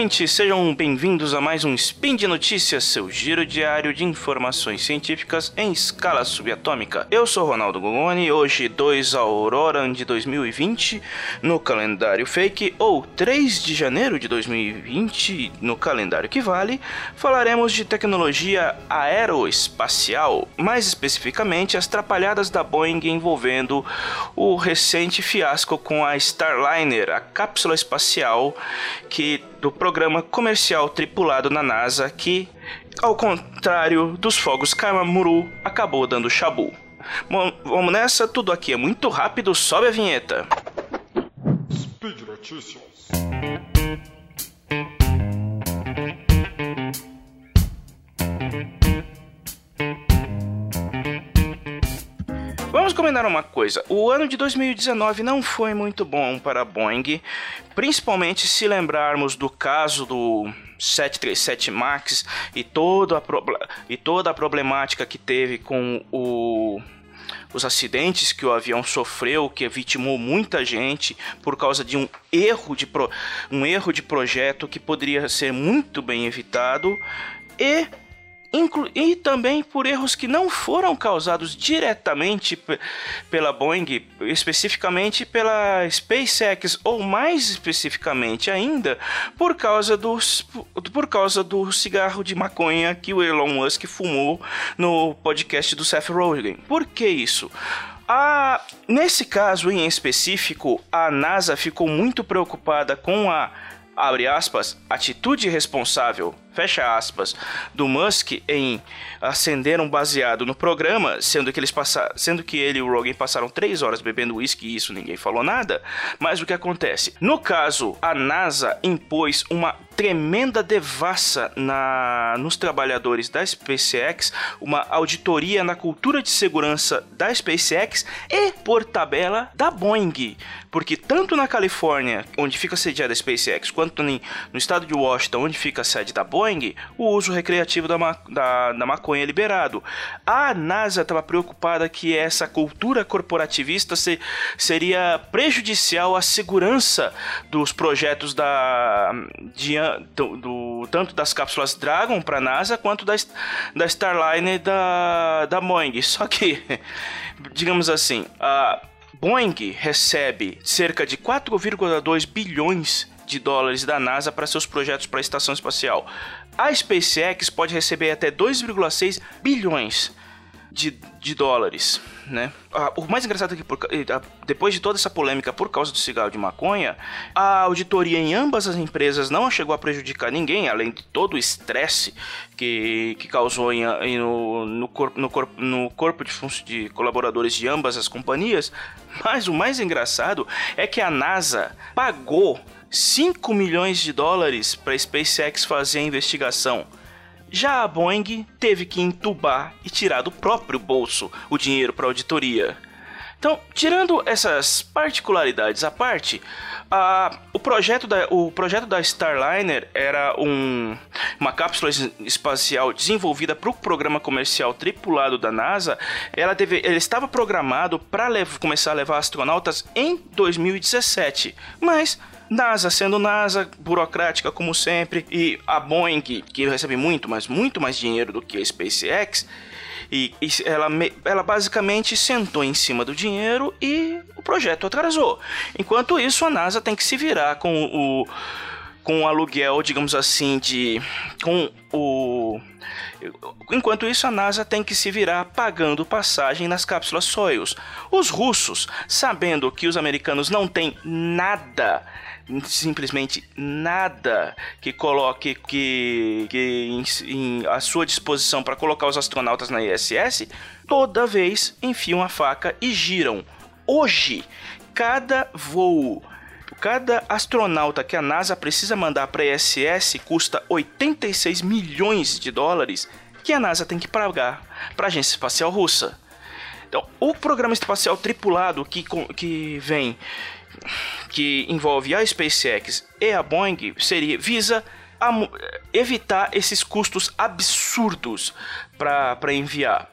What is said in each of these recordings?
ouvintes, sejam bem-vindos a mais um Spin de Notícias, seu giro diário de informações científicas em escala subatômica. Eu sou Ronaldo Gongoni, hoje 2 Aurora de 2020 no calendário fake, ou 3 de janeiro de 2020 no calendário que vale, falaremos de tecnologia aeroespacial, mais especificamente as trapalhadas da Boeing envolvendo o recente fiasco com a Starliner, a cápsula espacial que do programa comercial tripulado na NASA que, ao contrário dos fogos Kamamuru, acabou dando chabu. Bom, vamos nessa, tudo aqui é muito rápido, sobe a vinheta. Speed Notícias. Combinar uma coisa: o ano de 2019 não foi muito bom para a Boeing, principalmente se lembrarmos do caso do 737 Max e toda a, e toda a problemática que teve com o os acidentes que o avião sofreu, que vitimou muita gente por causa de um erro de, pro, um erro de projeto que poderia ser muito bem evitado e e também por erros que não foram causados diretamente pela Boeing, especificamente pela SpaceX, ou mais especificamente ainda, por causa, dos, por causa do cigarro de maconha que o Elon Musk fumou no podcast do Seth Rogen. Por que isso? Nesse caso em específico, a NASA ficou muito preocupada com a abre aspas, atitude responsável fecha aspas, do Musk em acender um baseado no programa, sendo que eles passaram, sendo que ele e o Rogan passaram três horas bebendo uísque e isso ninguém falou nada. Mas o que acontece? No caso, a NASA impôs uma tremenda devassa na, nos trabalhadores da SpaceX, uma auditoria na cultura de segurança da SpaceX e, por tabela, da Boeing. Porque tanto na Califórnia, onde fica sediada a SpaceX, quanto no estado de Washington, onde fica a sede da Boeing, Boeing, o uso recreativo da, ma da, da maconha é liberado. A NASA estava preocupada que essa cultura corporativista se, seria prejudicial à segurança dos projetos da, de, do, do tanto das cápsulas Dragon para a NASA quanto da, da Starliner da, da Boeing. Só que, digamos assim, a Boeing recebe cerca de 4,2 bilhões de dólares da NASA para seus projetos para a estação espacial. A SpaceX pode receber até 2,6 bilhões de, de dólares, né? Ah, o mais engraçado é que por, ah, depois de toda essa polêmica por causa do cigarro de maconha, a auditoria em ambas as empresas não chegou a prejudicar ninguém, além de todo o estresse que, que causou em, em, no, no, corpo, no, corpo, no corpo de, de colaboradores de ambas as companhias. Mas o mais engraçado é que a NASA pagou 5 milhões de dólares para a SpaceX fazer a investigação. Já a Boeing teve que entubar e tirar do próprio bolso o dinheiro para auditoria. Então, tirando essas particularidades à parte, o, projeto da, o projeto da Starliner era um, uma cápsula espacial desenvolvida para o programa comercial tripulado da NASA. Ela deve, ele estava programado para começar a levar astronautas em 2017, mas NASA sendo NASA, burocrática como sempre, e a Boeing, que recebe muito, mas muito mais dinheiro do que a SpaceX, e, e ela, ela basicamente sentou em cima do dinheiro e o projeto atrasou. Enquanto isso, a NASA tem que se virar com o com o aluguel, digamos assim, de com o Enquanto isso, a NASA tem que se virar pagando passagem nas cápsulas Soyuz. Os russos, sabendo que os americanos não têm nada simplesmente nada que coloque que, que em, em a sua disposição para colocar os astronautas na ISS, toda vez enfiam a faca e giram. Hoje, cada voo Cada astronauta que a NASA precisa mandar para a ISS custa 86 milhões de dólares que a NASA tem que pagar para a Agência Espacial Russa. Então, o programa espacial tripulado que, que vem que envolve a SpaceX e a Boeing seria visa evitar esses custos absurdos para enviar.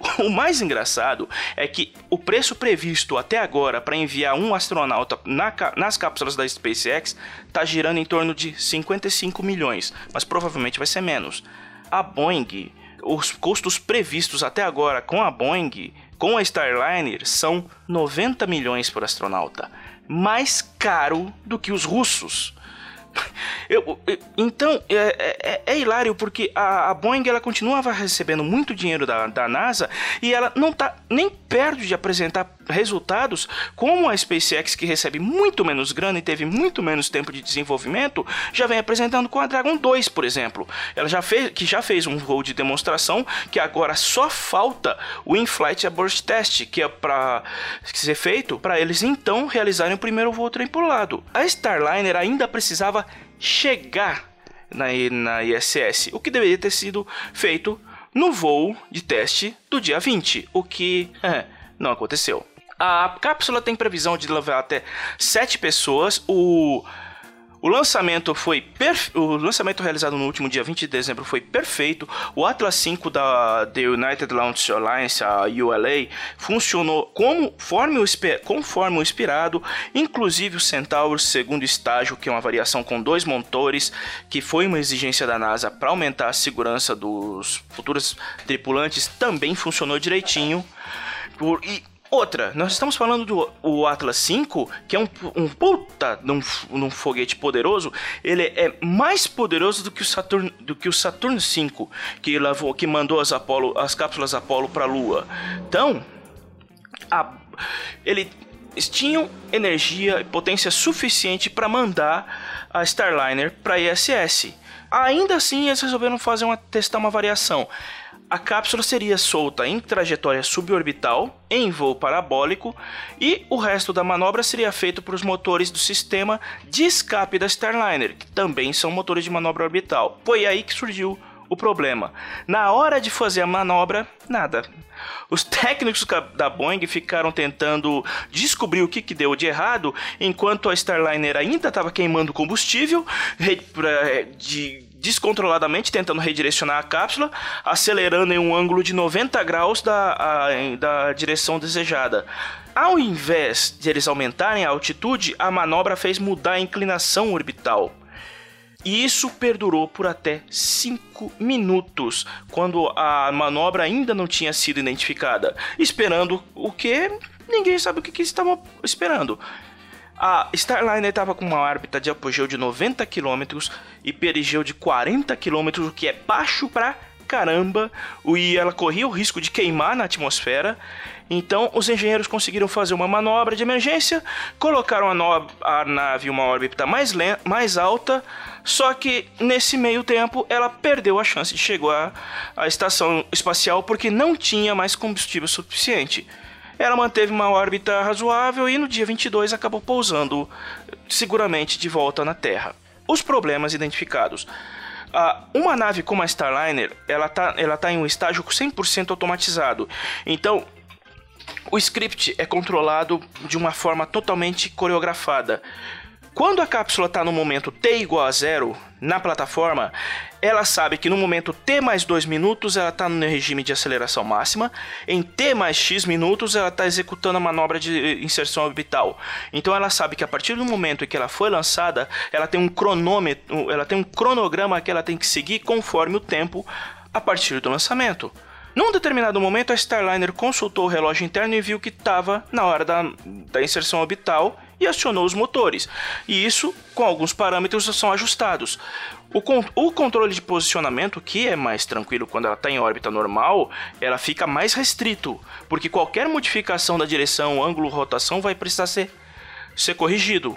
O mais engraçado é que o preço previsto até agora para enviar um astronauta na, nas cápsulas da SpaceX está girando em torno de 55 milhões, mas provavelmente vai ser menos. A Boeing, os custos previstos até agora com a Boeing, com a Starliner, são 90 milhões por astronauta, mais caro do que os russos. Eu, eu, então, é, é, é, é, hilário porque a, a, Boeing ela continuava recebendo muito dinheiro da, da NASA e ela não está nem perto de apresentar resultados como a SpaceX, que recebe muito menos grana e teve muito menos tempo de desenvolvimento, já vem apresentando com a Dragon 2, por exemplo. Ela já fez, que já fez um voo de demonstração que agora só falta o In-Flight Abort Test, que é para ser feito para eles então realizarem o primeiro voo tripulado. A Starliner ainda precisava chegar na, na ISS, o que deveria ter sido feito no voo de teste do dia 20, o que é, não aconteceu. A cápsula tem previsão de levar até 7 pessoas. O o lançamento foi perfe... o lançamento realizado no último dia 20 de dezembro foi perfeito. O Atlas 5 da The United Launch Alliance, a ULA, funcionou conforme o, conforme o inspirado, inclusive o Centaur segundo estágio, que é uma variação com dois motores, que foi uma exigência da NASA para aumentar a segurança dos futuros tripulantes, também funcionou direitinho. Por... E Outra, nós estamos falando do o Atlas 5, que é um, um puta num, num foguete poderoso. Ele é mais poderoso do que o Saturn, do que o Saturn 5, que levou, que mandou as Apollo, as cápsulas Apollo para a Lua. Então, a, ele eles tinham energia e potência suficiente para mandar a Starliner para ISS. Ainda assim, eles resolveram fazer uma testar uma variação a cápsula seria solta em trajetória suborbital, em voo parabólico, e o resto da manobra seria feito por os motores do sistema de escape da Starliner, que também são motores de manobra orbital. Foi aí que surgiu o problema. Na hora de fazer a manobra, nada. Os técnicos da Boeing ficaram tentando descobrir o que, que deu de errado, enquanto a Starliner ainda estava queimando combustível de descontroladamente tentando redirecionar a cápsula, acelerando em um ângulo de 90 graus da, a, da direção desejada. Ao invés de eles aumentarem a altitude, a manobra fez mudar a inclinação orbital. E isso perdurou por até 5 minutos, quando a manobra ainda não tinha sido identificada, esperando o que ninguém sabe o que, que estavam esperando. A Starliner estava com uma órbita de apogeu de 90 km e perigeu de 40 km, o que é baixo pra caramba, e ela corria o risco de queimar na atmosfera. Então, os engenheiros conseguiram fazer uma manobra de emergência, colocaram a, a nave em uma órbita mais, mais alta, só que nesse meio tempo ela perdeu a chance de chegar à estação espacial porque não tinha mais combustível suficiente. Ela manteve uma órbita razoável e no dia 22 acabou pousando seguramente de volta na Terra. Os problemas identificados. Uma nave como a Starliner, ela está ela tá em um estágio 100% automatizado. Então, o script é controlado de uma forma totalmente coreografada. Quando a cápsula está no momento t igual a zero na plataforma, ela sabe que no momento t mais 2 minutos ela está no regime de aceleração máxima, em t mais x minutos ela está executando a manobra de inserção orbital. Então ela sabe que a partir do momento em que ela foi lançada, ela tem um cronômetro, ela tem um cronograma que ela tem que seguir conforme o tempo a partir do lançamento. Num determinado momento, a Starliner consultou o relógio interno e viu que estava na hora da, da inserção orbital e acionou os motores. E isso, com alguns parâmetros, são ajustados. O, con o controle de posicionamento, que é mais tranquilo quando ela está em órbita normal, ela fica mais restrito, porque qualquer modificação da direção, ângulo, rotação vai precisar ser, ser corrigido.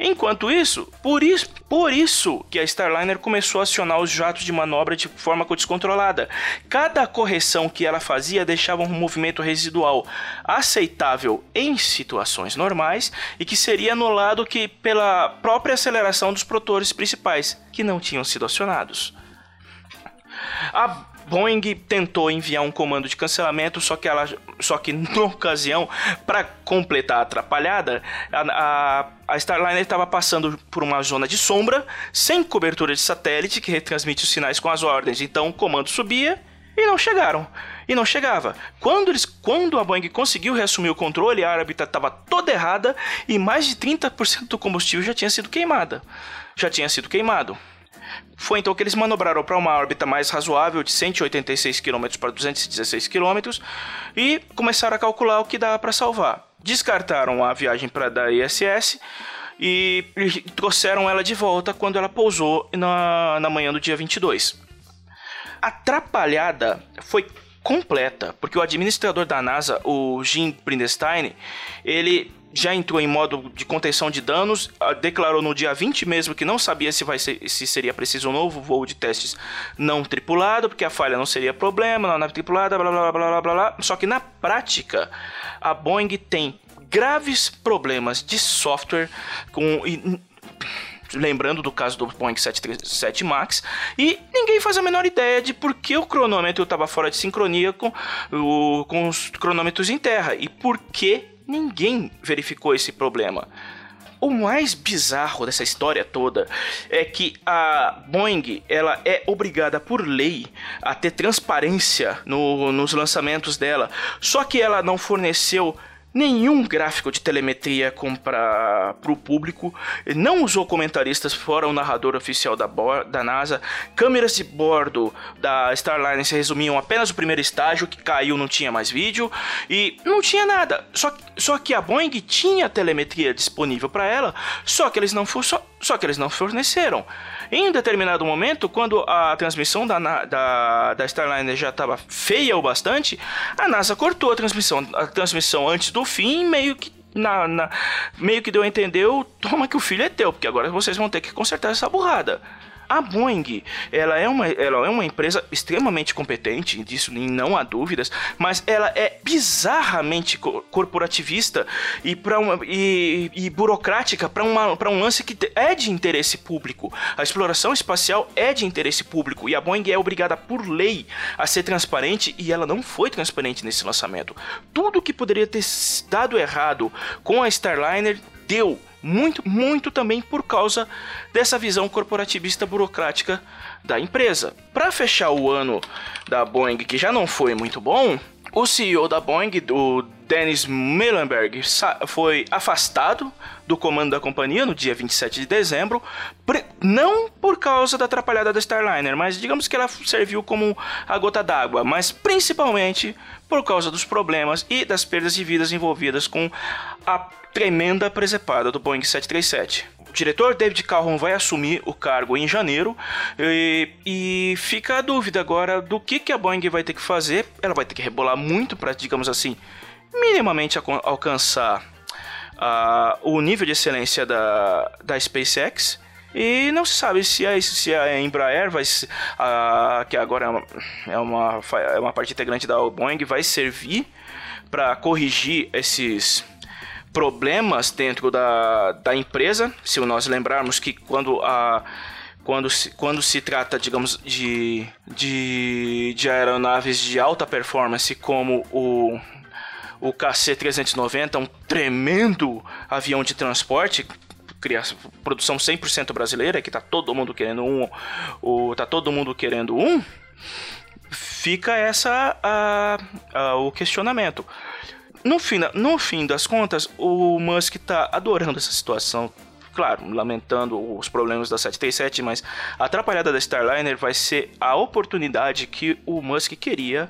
Enquanto isso, por isso, por isso que a Starliner começou a acionar os jatos de manobra de forma descontrolada. Cada correção que ela fazia deixava um movimento residual aceitável em situações normais e que seria anulado que pela própria aceleração dos protores principais, que não tinham sido acionados. A Boeing tentou enviar um comando de cancelamento, só que ela, só que na ocasião, para completar a atrapalhada, a, a, a Starliner estava passando por uma zona de sombra, sem cobertura de satélite que retransmite os sinais com as ordens. Então o comando subia e não chegaram. E não chegava. Quando, eles, quando a Boeing conseguiu reassumir o controle, a órbita estava toda errada e mais de 30% do combustível já tinha sido queimada. Já tinha sido queimado. Foi então que eles manobraram para uma órbita mais razoável de 186 km para 216 km e começaram a calcular o que dava para salvar. Descartaram a viagem para da ISS e trouxeram ela de volta quando ela pousou na, na manhã do dia 22. Atrapalhada foi completa, porque o administrador da NASA, o Jim Brindestein, ele já entrou em modo de contenção de danos, ah, declarou no dia 20 mesmo que não sabia se, vai ser, se seria preciso um novo voo de testes não tripulado, porque a falha não seria problema na nave tripulada, blá blá blá blá blá blá. Só que na prática, a Boeing tem graves problemas de software com lembrando do caso do Boeing 737 MAX, e ninguém faz a menor ideia de por que o cronômetro estava fora de sincronia com, o, com os cronômetros em terra e por que ninguém verificou esse problema. O mais bizarro dessa história toda é que a Boeing ela é obrigada por lei a ter transparência no, nos lançamentos dela, só que ela não forneceu nenhum gráfico de telemetria para o público, não usou comentaristas fora o narrador oficial da, da NASA, câmeras de bordo da Starliner se resumiam apenas o primeiro estágio, que caiu, não tinha mais vídeo, e não tinha nada. Só, só que a Boeing tinha telemetria disponível para ela, só que eles não só, só que eles não forneceram. Em um determinado momento, quando a transmissão da, da, da Starliner já estava feia o bastante, a NASA cortou a transmissão, a transmissão antes do fim, meio que na, na, meio que deu a entender, toma que o filho é teu, porque agora vocês vão ter que consertar essa burrada. A Boeing, ela é uma, ela é uma empresa extremamente competente, disso não há dúvidas, mas ela é bizarramente corporativista e, uma, e, e burocrática para um lance que é de interesse público. A exploração espacial é de interesse público e a Boeing é obrigada por lei a ser transparente e ela não foi transparente nesse lançamento. Tudo que poderia ter dado errado com a Starliner deu muito, muito também por causa dessa visão corporativista burocrática da empresa. Para fechar o ano da Boeing, que já não foi muito bom, o CEO da Boeing, o Dennis Muilenberg, foi afastado do comando da companhia no dia 27 de dezembro, não por causa da atrapalhada da Starliner, mas digamos que ela serviu como a gota d'água, mas principalmente por causa dos problemas e das perdas de vidas envolvidas com a tremenda presepada do Boeing 737. O diretor David Calhoun vai assumir o cargo em janeiro e, e, fica a dúvida agora do que, que a Boeing vai ter que fazer. Ela vai ter que rebolar muito para, digamos assim, minimamente alcançar uh, o nível de excelência da, da SpaceX. E não se sabe se a, se a Embraer, vai, uh, que agora é uma, é, uma, é uma parte integrante da Boeing, vai servir para corrigir esses problemas dentro da, da empresa. Se nós lembrarmos que quando a quando se, quando se trata, digamos, de, de, de aeronaves de alta performance como o, o KC-390, um tremendo avião de transporte, criação, produção 100% brasileira, que tá todo mundo querendo um, o, tá todo mundo querendo um, fica essa a, a, o questionamento. No fim, no fim das contas, o Musk está adorando essa situação. Claro, lamentando os problemas da 737, mas a atrapalhada da Starliner vai ser a oportunidade que o Musk queria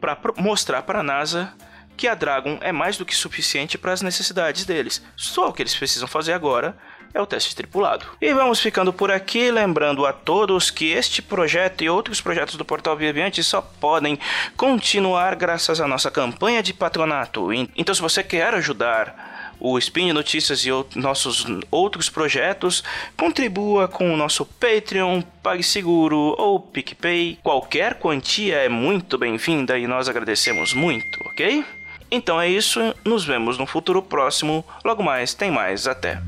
para mostrar para a NASA que a Dragon é mais do que suficiente para as necessidades deles. Só o que eles precisam fazer agora é o teste tripulado. E vamos ficando por aqui, lembrando a todos que este projeto e outros projetos do Portal Viviante só podem continuar graças à nossa campanha de patronato. Então, se você quer ajudar o Spin Notícias e nossos outros projetos, contribua com o nosso Patreon, PagSeguro ou PicPay. Qualquer quantia é muito bem-vinda e nós agradecemos muito, ok? Então é isso, nos vemos no futuro próximo. Logo mais, tem mais, até.